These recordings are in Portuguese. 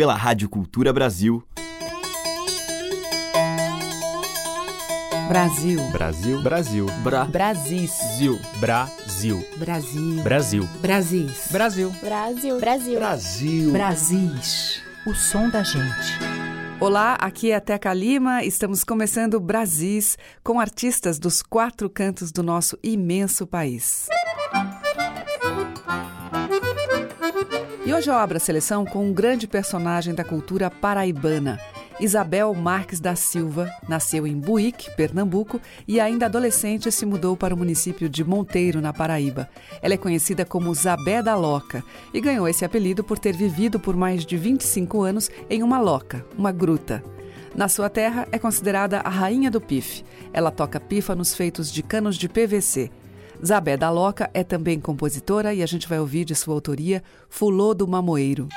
pela Rádio Cultura Brasil. Brasil. Brasil. Brasil. Bra. Brasis. Zil. Brasil. Brasil. Brasil. Brasis. Brasil. Brasil. Brasil. Brasil. Brasis. O som da gente. Olá, aqui é a Teca Lima. Estamos começando Brasis com artistas dos quatro cantos do nosso imenso país. E hoje eu abro a seleção com um grande personagem da cultura paraibana. Isabel Marques da Silva nasceu em Buíque, Pernambuco, e ainda adolescente se mudou para o município de Monteiro, na Paraíba. Ela é conhecida como Zabé da Loca e ganhou esse apelido por ter vivido por mais de 25 anos em uma loca, uma gruta. Na sua terra, é considerada a rainha do pife. Ela toca pífanos feitos de canos de PVC. Zabé da Loca é também compositora e a gente vai ouvir de sua autoria Fulô do Mamoeiro.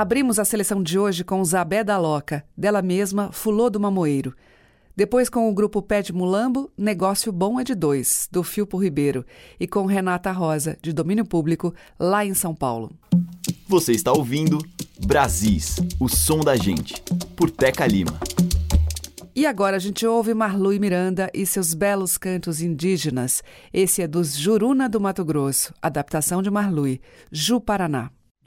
Abrimos a seleção de hoje com Zabé da Loca, dela mesma, Fulô do Mamoeiro. Depois com o grupo Pé de Mulambo, Negócio Bom é de Dois, do Filpo Ribeiro. E com Renata Rosa, de domínio público, lá em São Paulo. Você está ouvindo Brasis, o som da gente, por Teca Lima. E agora a gente ouve Marlui Miranda e seus belos cantos indígenas. Esse é dos Juruna do Mato Grosso, adaptação de Marlui, Ju Paraná.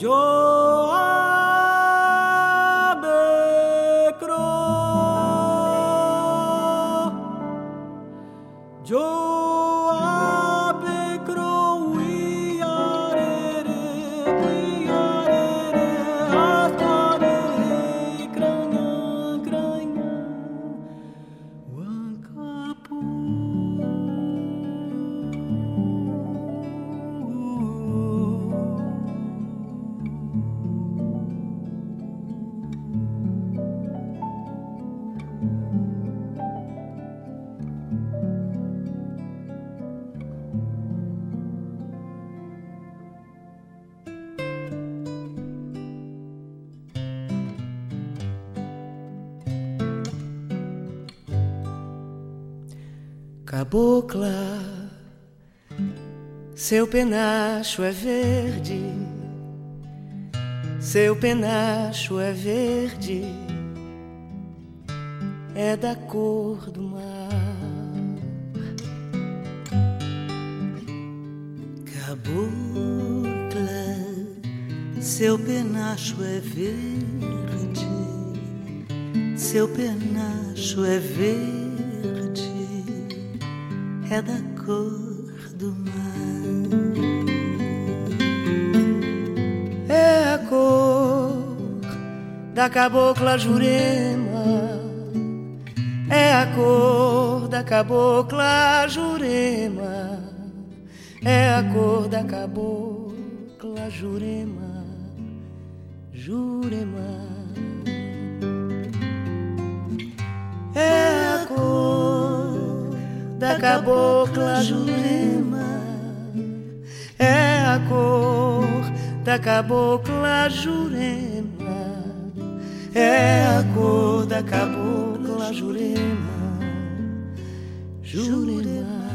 cabocla, seu penacho é verde, seu penacho é verde, é da cor do mar. Cabocla, seu penacho é verde, seu penacho é verde da cabocla Jurema. É a cor da cabocla Jurema. É a cor da cabocla Jurema. Jurema. É a cor da cabocla Jurema é a cor da cabocla Jurema é a cor da cabocla Jurema. Jurema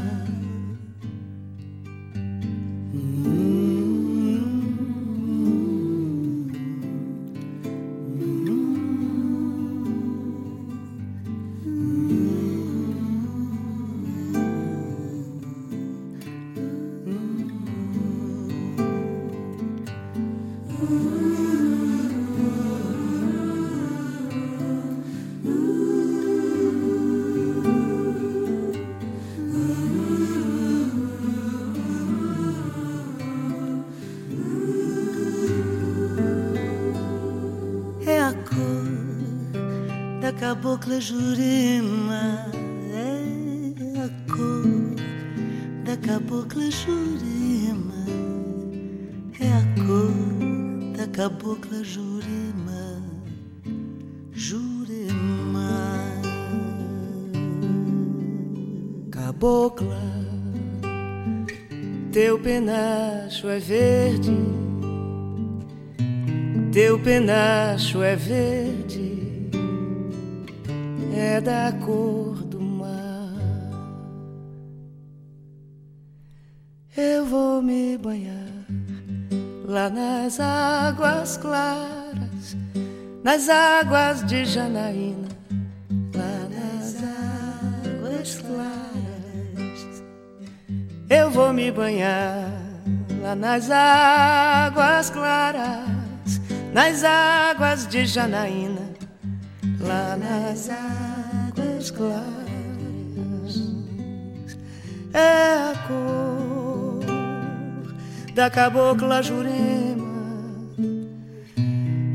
cabocla Jurema é a cor da cabocla Jurema. É a cor da cabocla Jurema Jurema. Cabocla, teu penacho é verde, teu penacho é verde da cor do mar. Eu vou me banhar lá nas águas claras, nas águas de Janaína, lá nas águas claras. Eu vou me banhar lá nas águas claras, nas águas de Janaína lá nas águas claras. É a cor da cabocla Jurema,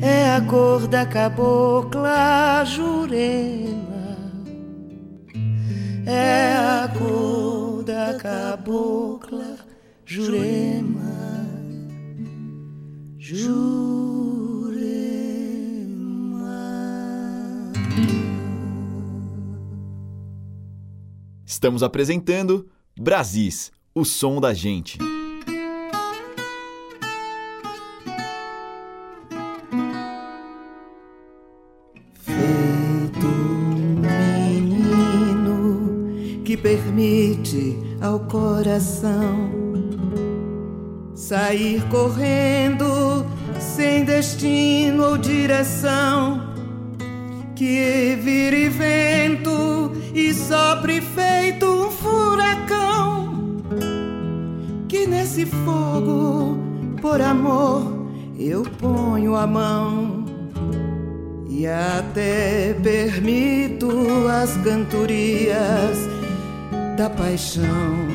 é a cor da cabocla Jurema, é a cor da cabocla Jurema. Jurema. Estamos apresentando Brasis, o som da gente. Feito um menino que permite ao coração sair correndo sem destino ou direção que vire vento e sopre feito um furacão. Que nesse fogo, por amor, eu ponho a mão e até permito as cantorias da paixão.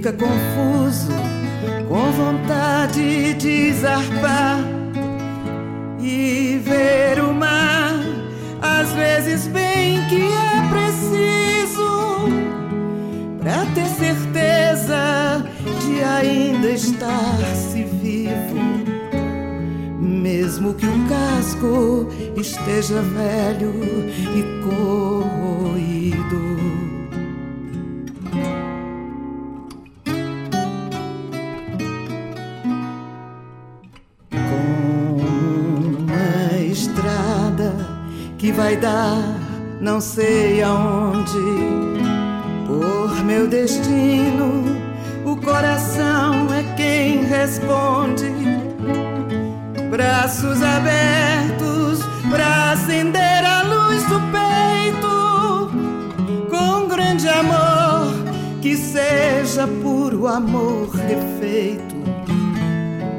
Fica confuso, com vontade de zarpar e ver o mar. Às vezes, bem que é preciso pra ter certeza de ainda estar-se vivo mesmo que o casco esteja velho e corroído. Vai dar não sei aonde, por meu destino, o coração é quem responde. Braços abertos para acender a luz do peito, com grande amor, que seja puro amor refeito.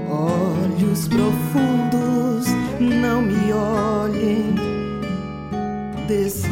Olhos profundos, não me olhem desse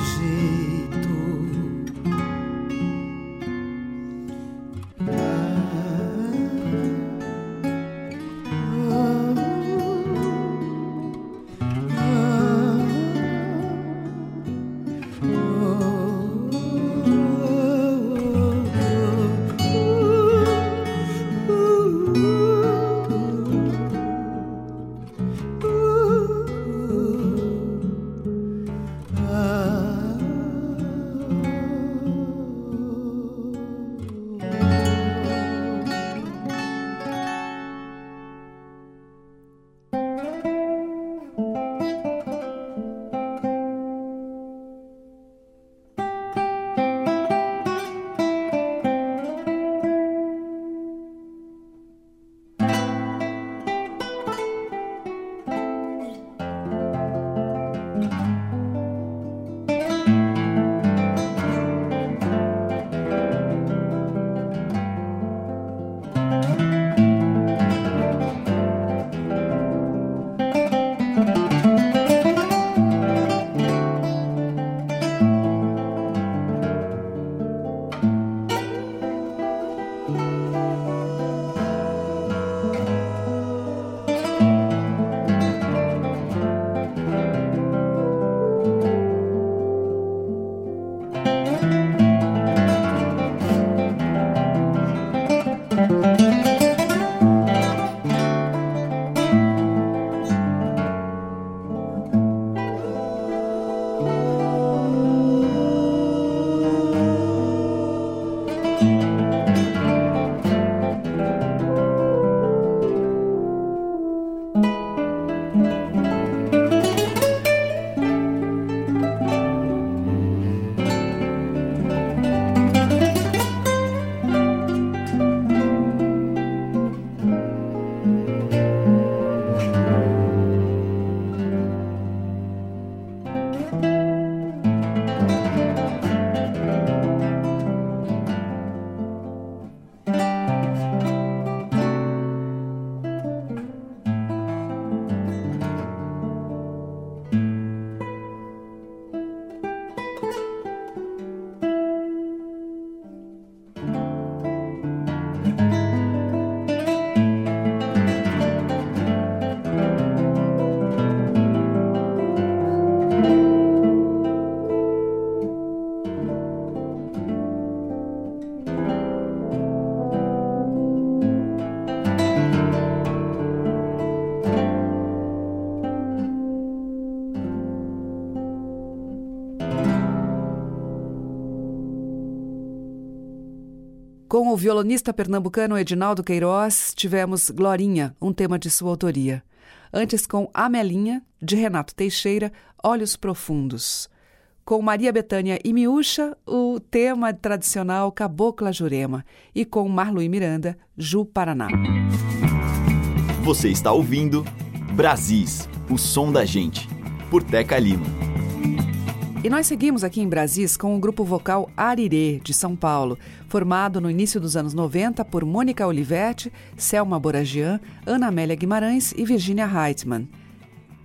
violonista pernambucano Edinaldo Queiroz, tivemos Glorinha, um tema de sua autoria. Antes, com Amelinha, de Renato Teixeira, Olhos Profundos. Com Maria Betânia e Miúcha, o tema tradicional Cabocla Jurema. E com Marlui Miranda, Ju Paraná. Você está ouvindo Brasis, o som da gente, por Teca Lima. E nós seguimos aqui em Brasis com o grupo vocal Arirê, de São Paulo, formado no início dos anos 90 por Mônica Olivetti, Selma Boragian, Ana Amélia Guimarães e Virginia Heitman.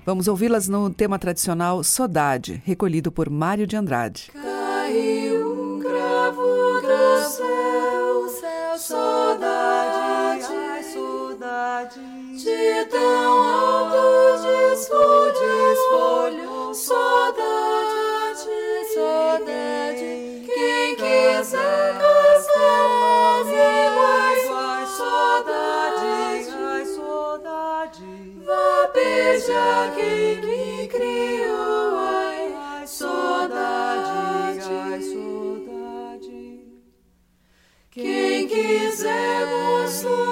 Vamos ouvi-las no tema tradicional Sodade, recolhido por Mário de Andrade. Caiu um cravo do céu, céu, saudade, ai, saudade, de tão alto desfolho, saudade saudade. Quem quiser casar, vai, vai, saudade, ai, saudade. Vá beijar quem me criou, ai, saudade, ai, saudade. Quem quiser moço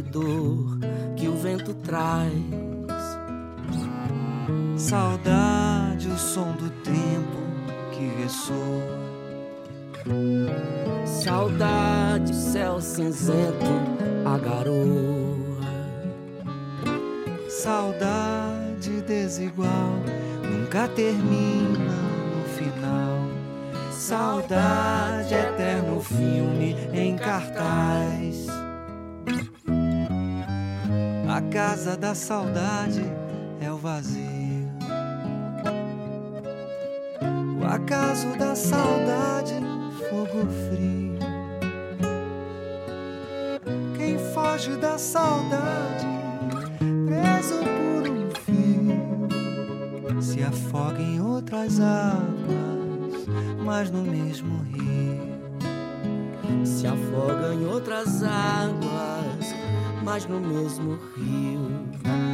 e dor que o vento traz. Saudade, o som do tempo que ressoa. Saudade, céu cinzento, a garoa. Saudade desigual, nunca termina no final. Saudade, eterno filme em cartaz. A casa da saudade é o vazio. O acaso da saudade, fogo frio. Quem foge da saudade, preso por um fio, se afoga em outras águas, mas no mesmo rio. Se afoga em outras águas, mas no mesmo rio.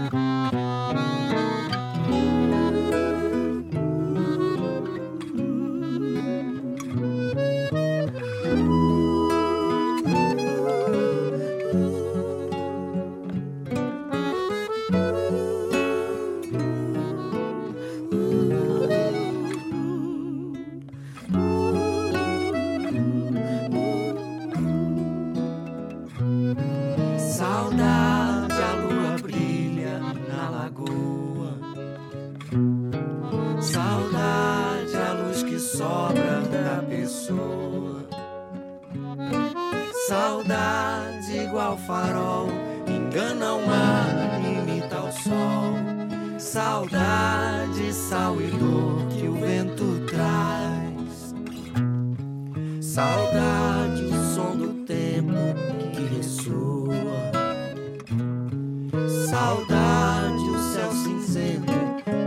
saudade, o céu cinzento,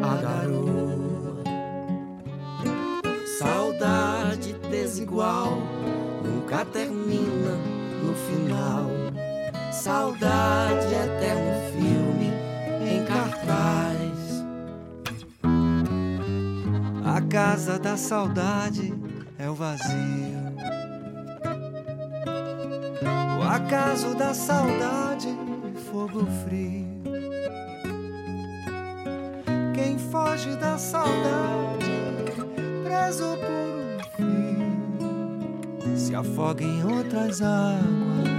a garoa. Saudade desigual, nunca termina no final. Saudade, eterno filme em cartaz. A casa da saudade é o vazio. O acaso da saudade, fogo frio. Foge da saudade, preso por um fio, se afoga em outras águas,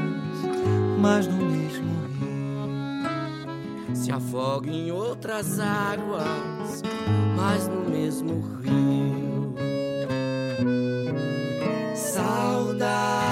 mas no mesmo rio. Se afoga em outras águas, mas no mesmo rio. Saudade.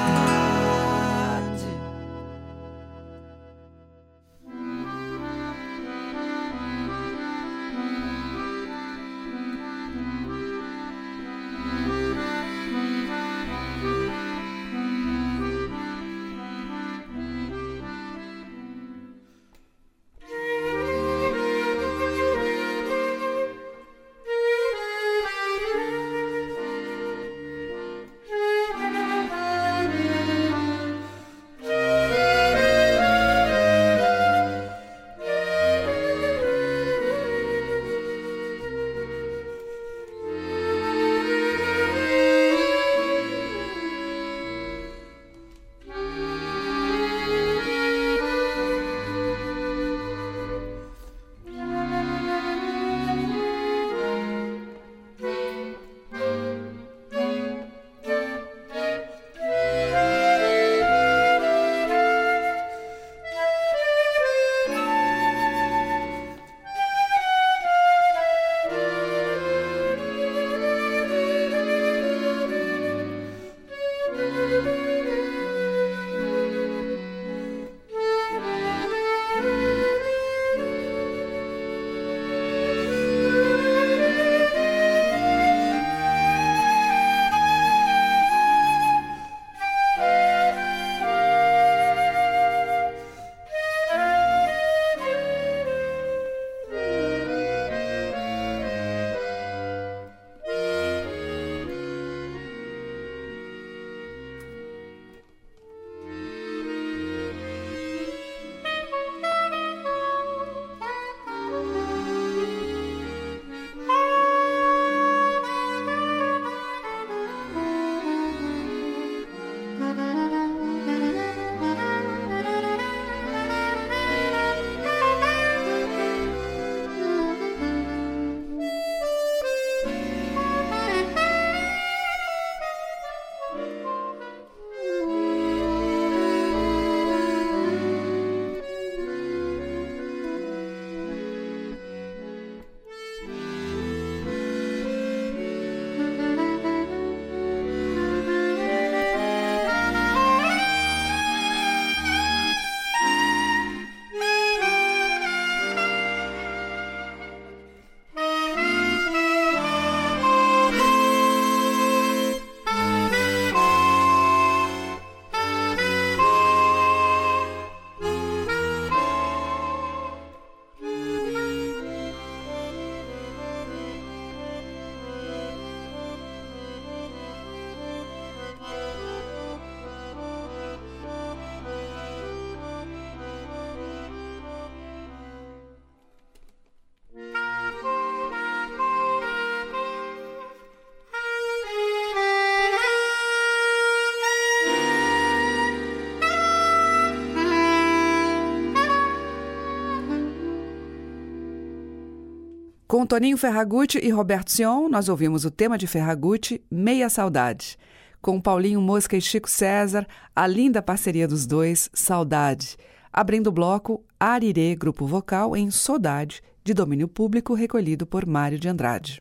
Com Toninho Ferragutti e Roberto Sion, nós ouvimos o tema de Ferragutti, Meia Saudade. Com Paulinho Mosca e Chico César, a linda parceria dos dois, Saudade. Abrindo o bloco, Arirê, grupo vocal em Saudade, de domínio público recolhido por Mário de Andrade.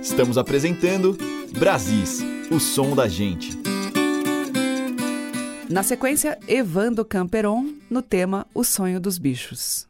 Estamos apresentando Brasis, o som da gente. Na sequência, Evando Camperon, no tema O Sonho dos Bichos.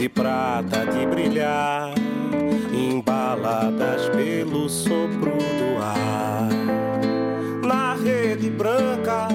de prata de brilhar, embaladas pelo sopro do ar. Na rede branca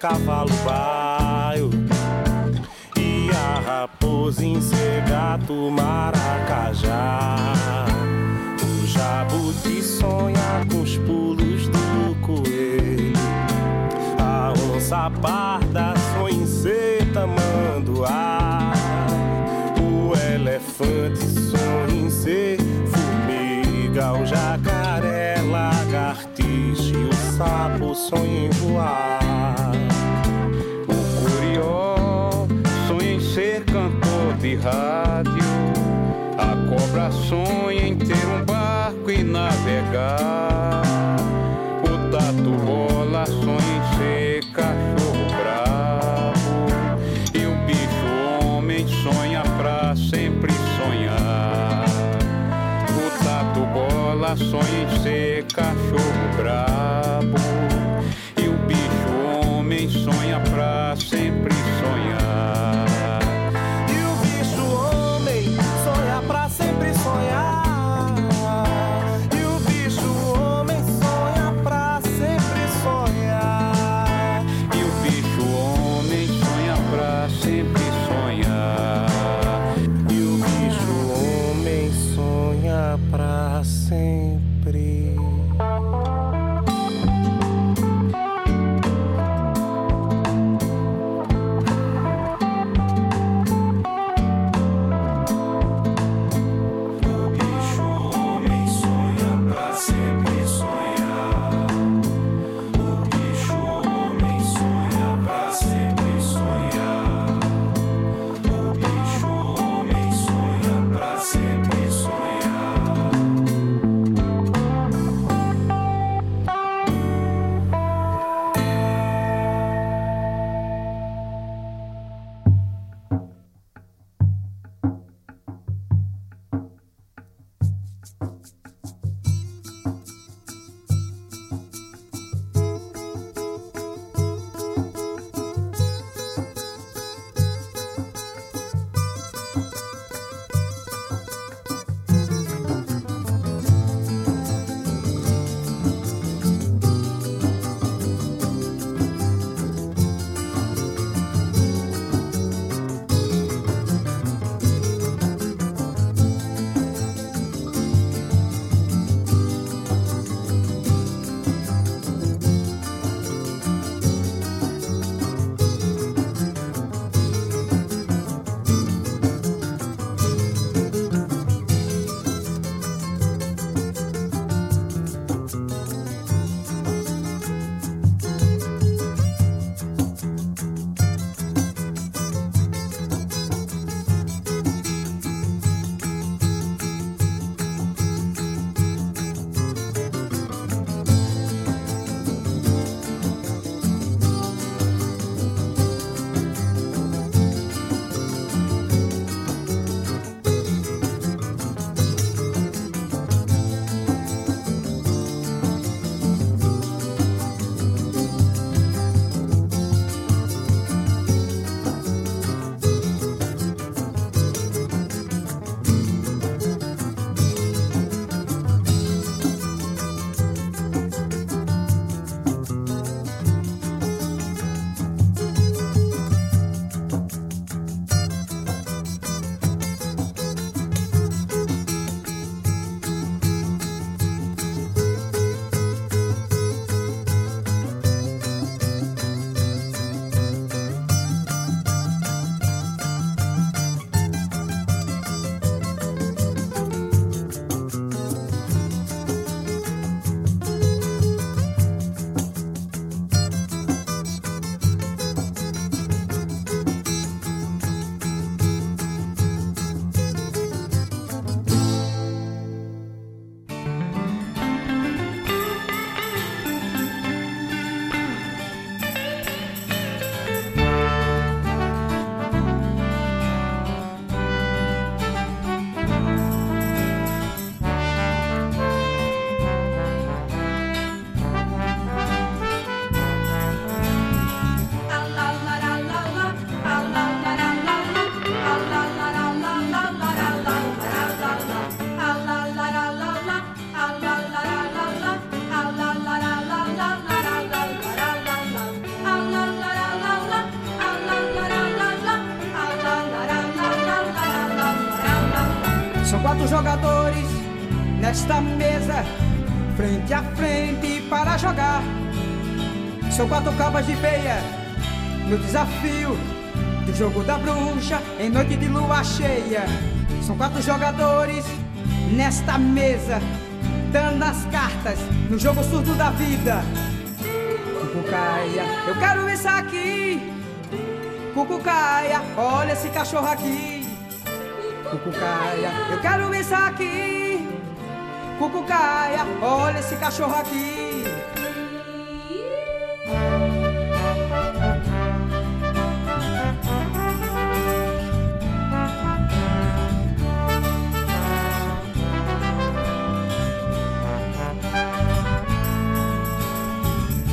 cavalo baio e a raposa em ser gato maracajá. O jabuti sonha com os pulos do coelho, a onça parda sonha em ser tamanduá. O elefante sonha em ser formiga, o jacaré lagartixa e o sapo sonha em voar. rádio. A cobra sonha em ter um barco e navegar. O tatu bola sonha em ser cachorro bravo. E o bicho homem sonha pra sempre sonhar. O tatu bola sonha em São quatro cabas de peia no desafio do jogo da bruxa em noite de lua cheia. São quatro jogadores nesta mesa, dando as cartas no jogo surdo da vida. Cucucaia, eu quero isso aqui. Cucucaia, olha esse cachorro aqui. Cucucaia, eu quero isso aqui. Cucucaia, olha esse cachorro aqui.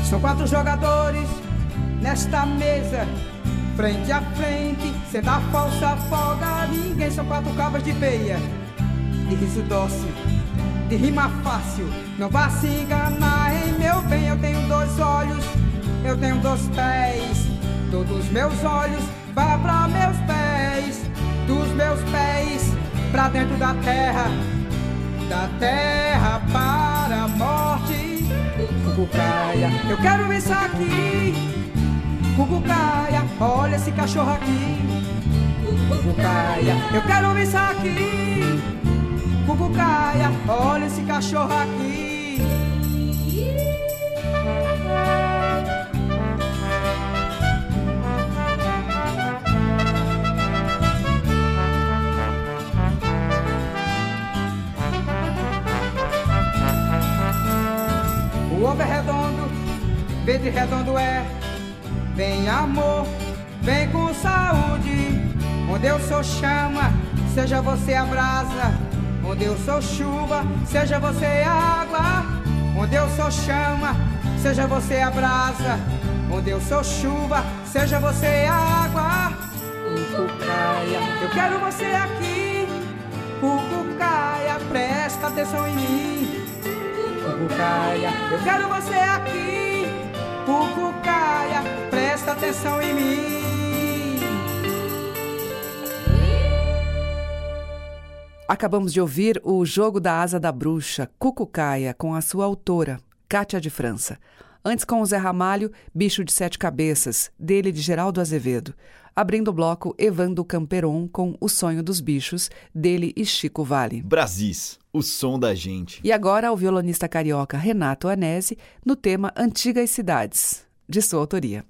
São quatro jogadores nesta mesa, frente a frente, sem dar falsa folga a ninguém. São quatro cabas de peia, de riso dócil, de rima fácil. Não vá se enganar em meu bem. Eu tenho dois olhos, eu tenho dois pés. Todos meus olhos vão para meus pés, dos meus pés para dentro da terra, da terra para a morte. Cucucaia, eu quero isso aqui. Cucucaia, olha esse cachorro aqui. Cucucaia, eu quero isso aqui. Cucucaia, olha esse cachorro aqui. O ovo é redondo, verde redondo é. Vem amor, vem com saúde. Onde eu sou chama, seja você a brasa. Onde eu sou chuva, seja você água. Onde eu sou chama, seja você a brasa. Onde eu sou chuva, seja você água. Cucucaia, eu quero você aqui. Cucucaia, presta atenção em mim. Cucucaia, eu quero você aqui. Cucucaia, presta atenção em mim. Acabamos de ouvir o Jogo da Asa da Bruxa, Cucucaia, com a sua autora, Cátia de França. Antes, com o Zé Ramalho, Bicho de Sete Cabeças, dele de Geraldo Azevedo. Abrindo o bloco, Evando Camperon com O Sonho dos Bichos, dele e Chico Vale. Brasis, o som da gente. E agora, o violonista carioca Renato Anese, no tema Antigas Cidades, de sua autoria.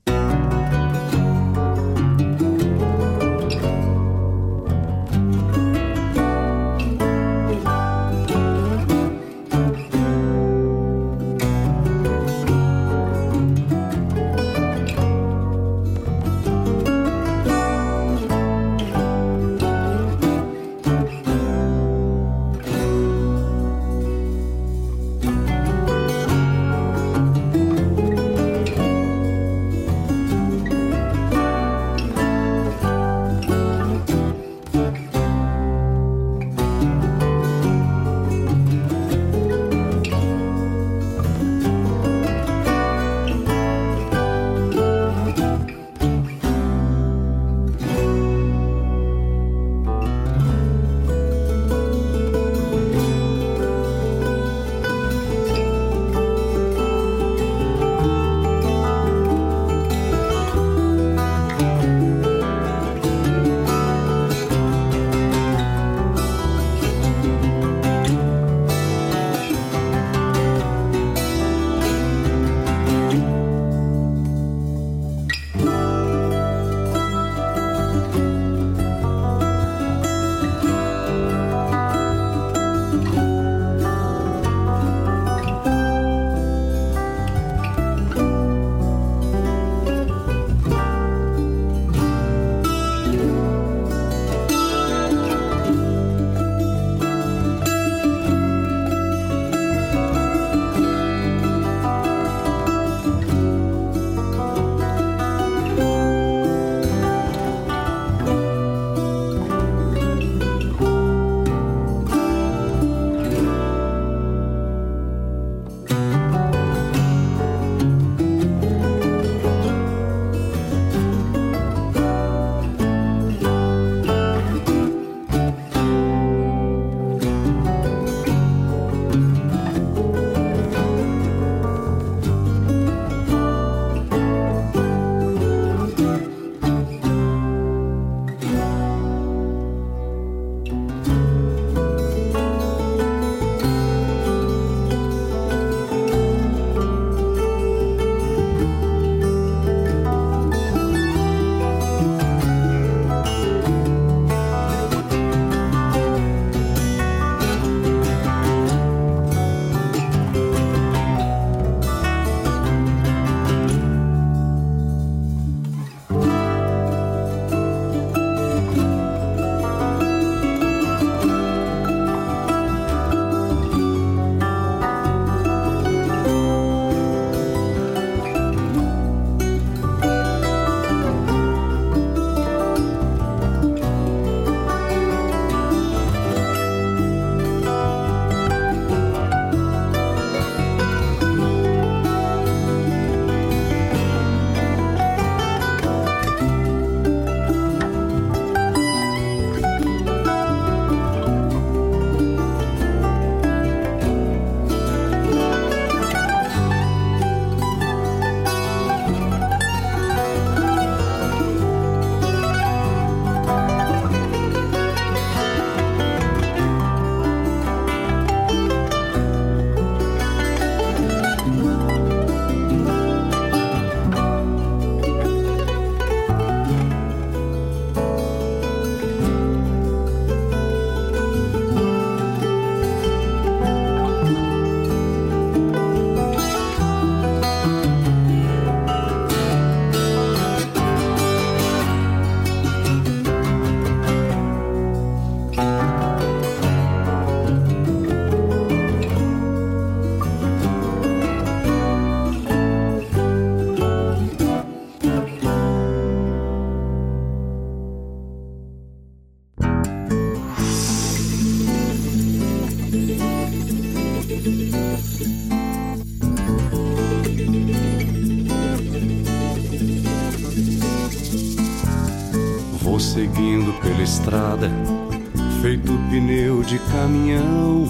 Caminhão.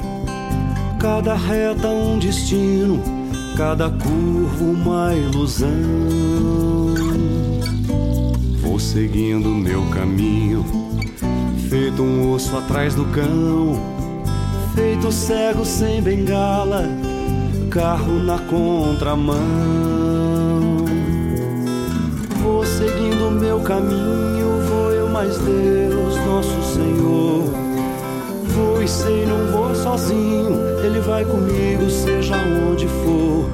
Cada reta um destino, cada curva uma ilusão. Vou seguindo meu caminho, feito um osso atrás do cão. Feito cego sem bengala, carro na contramão. Vou seguindo meu caminho, vou eu mais Deus, nosso Senhor. Vou e sei, não vou sozinho, Ele vai comigo, seja onde for.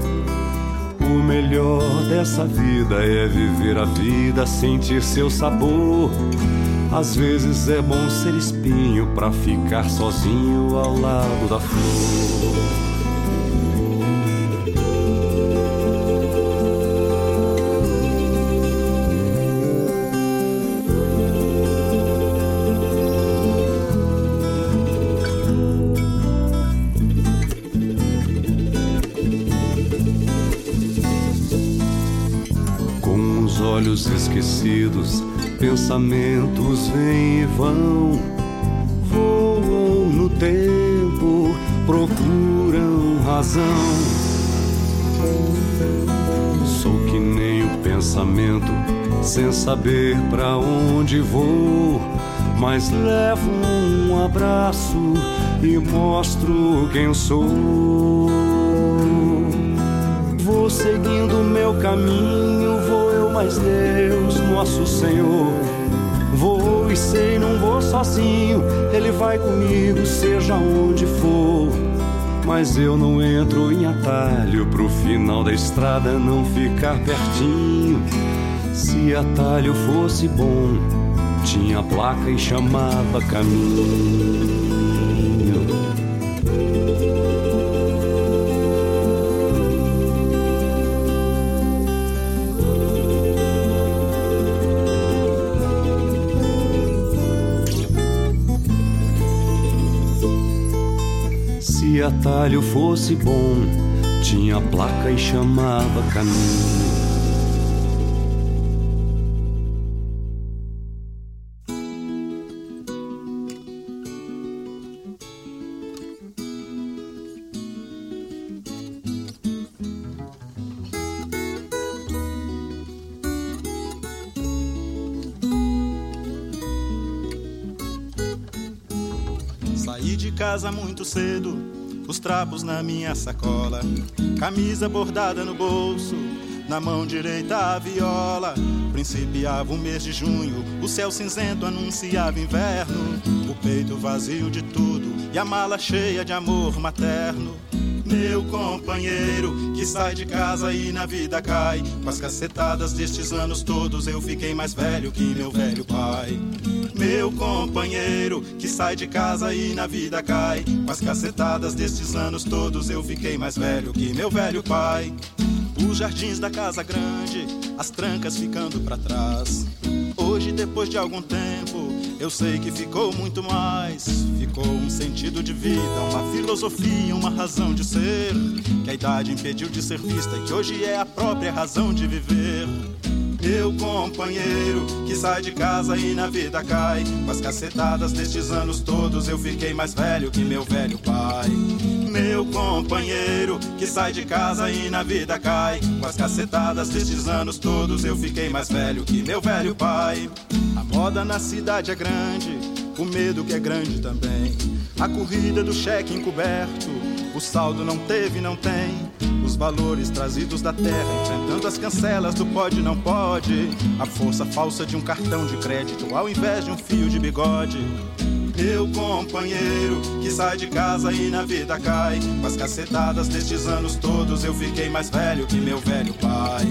O melhor dessa vida é viver a vida, sentir seu sabor. Às vezes é bom ser espinho pra ficar sozinho ao lado da flor. Esquecidos, pensamentos vêm e vão, voam no tempo, procuram razão. Sou que nem o pensamento, sem saber pra onde vou, mas levo um abraço e mostro quem sou. Vou seguindo meu caminho, vou eu mais Deus, nosso Senhor. Vou e sei, não vou sozinho, Ele vai comigo, seja onde for. Mas eu não entro em atalho pro final da estrada não ficar pertinho. Se atalho fosse bom, tinha placa e chamava caminho. Atalho fosse bom, tinha placa e chamava caminho. Saí de casa muito cedo, os trapos na minha sacola, camisa bordada no bolso, na mão direita a viola. Principiava o mês de junho, o céu cinzento anunciava inverno, o peito vazio de tudo e a mala cheia de amor materno. Meu companheiro que sai de casa e na vida cai. Com as cacetadas destes anos todos eu fiquei mais velho que meu velho pai. Meu companheiro que sai de casa e na vida cai. Com as cacetadas destes anos todos eu fiquei mais velho que meu velho pai. Os jardins da casa grande, as trancas ficando para trás. Hoje, depois de algum tempo, eu sei que ficou muito mais. Ficou um sentido de vida, uma filosofia, uma razão de ser. Que a idade impediu de ser vista e que hoje é a própria razão de viver. Meu companheiro que sai de casa e na vida cai. Com as cacetadas destes anos todos eu fiquei mais velho que meu velho pai. Meu companheiro que sai de casa e na vida cai. Com as cacetadas destes anos todos eu fiquei mais velho que meu velho pai. A moda na cidade é grande, o medo que é grande também. A corrida do cheque encoberto, o saldo não teve, não tem. Os valores trazidos da terra, enfrentando as cancelas do pode não pode. A força falsa de um cartão de crédito ao invés de um fio de bigode. Meu companheiro que sai de casa e na vida cai. Com as cacetadas destes anos todos eu fiquei mais velho que meu velho pai.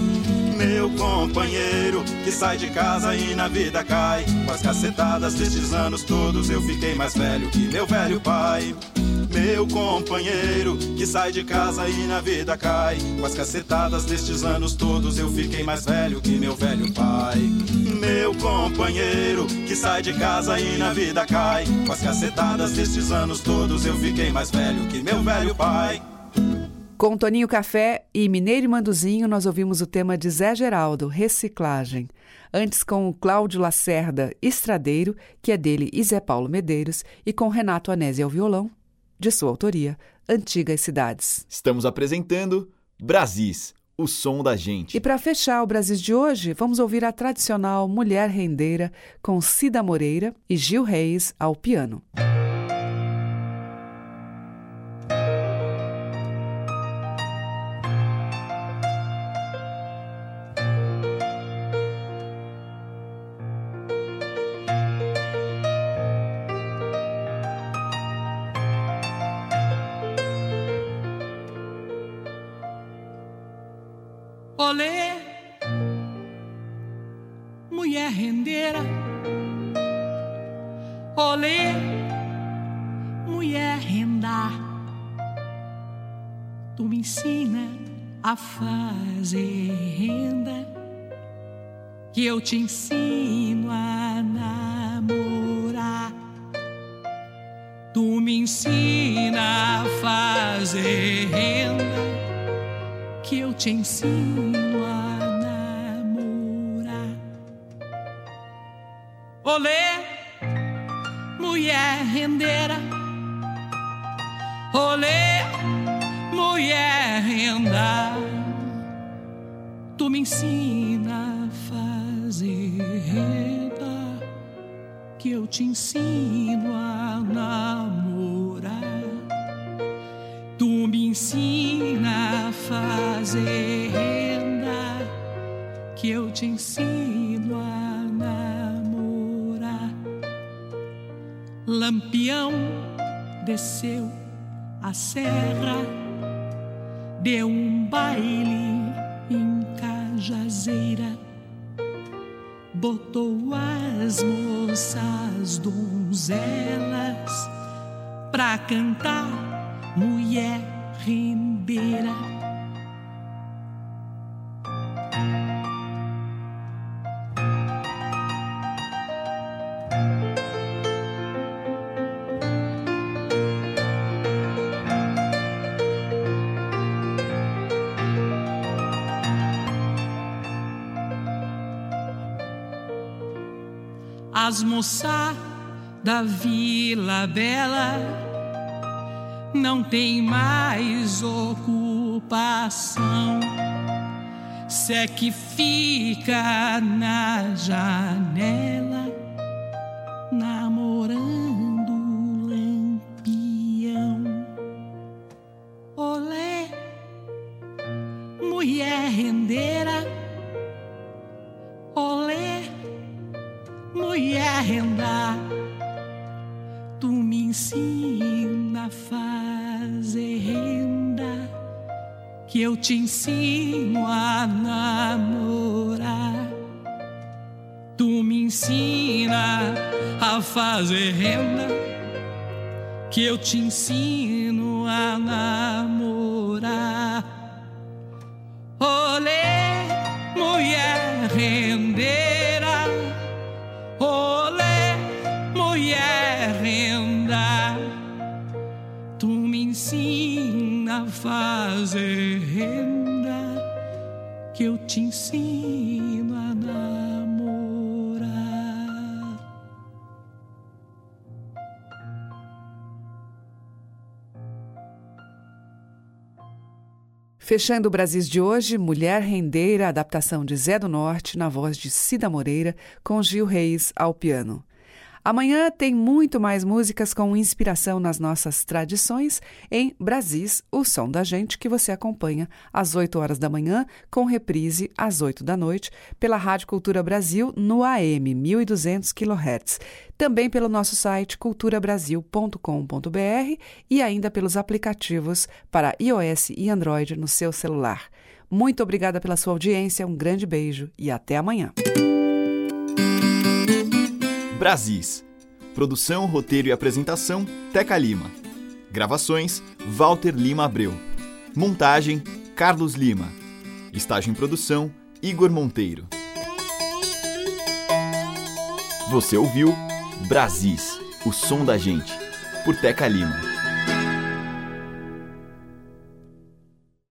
Meu companheiro que sai de casa e na vida cai. Com as cacetadas destes anos todos eu fiquei mais velho que meu velho pai. Meu companheiro que sai de casa e na vida cai. Com as cacetadas destes anos todos eu fiquei mais velho que meu velho pai. Meu companheiro que sai de casa e na vida cai. Com as cacetadas destes anos todos eu fiquei mais velho que meu velho pai. Com Toninho Café e Mineiro e Manduzinho, nós ouvimos o tema de Zé Geraldo, Reciclagem. Antes com o Cláudio Lacerda, Estradeiro, que é dele e Zé Paulo Medeiros, e com Renato Anésio ao violão, de sua autoria, Antigas Cidades. Estamos apresentando Brasis, o som da gente. E para fechar o Brasis de hoje, vamos ouvir a tradicional Mulher Rendeira com Cida Moreira e Gil Reis ao piano. Te ensino a namorar. Tu me ensina a fazer renda que eu te ensino a namorar. Olê, mulher rendeira. Olê, mulher renda. Tu me ensina fazer que eu te ensino a namorar. Tu me ensina a fazer renda, que eu te ensino a namorar. Lampião desceu a serra, deu um baile em Cajazeira, botou as moças donzelas pra cantar mulher rendeira. As moças da Vila Bela não tem mais ocupação. Se é que fica na janela, ensina a fazer renda, que eu te ensino a namorar. Tu me ensina a fazer renda, que eu te ensino a namorar. Olê, mulher rendeira, fazer renda, que eu te ensino a namorar. Fechando o Brasis de hoje, Mulher Rendeira, adaptação de Zé do Norte, na voz de Cida Moreira, com Gil Reis ao piano. Amanhã tem muito mais músicas com inspiração nas nossas tradições em Brasis, o som da gente, que você acompanha às 8 horas da manhã, com reprise às 8 da noite, pela Rádio Cultura Brasil no AM 1200 kHz. Também pelo nosso site culturabrasil.com.br e ainda pelos aplicativos para iOS e Android no seu celular. Muito obrigada pela sua audiência, um grande beijo e até amanhã. Brasis. Produção, roteiro e apresentação: Teca Lima. Gravações: Walter Lima Abreu. Montagem: Carlos Lima. Estágio em produção: Igor Monteiro. Você ouviu Brasis, o som da gente, por Teca Lima.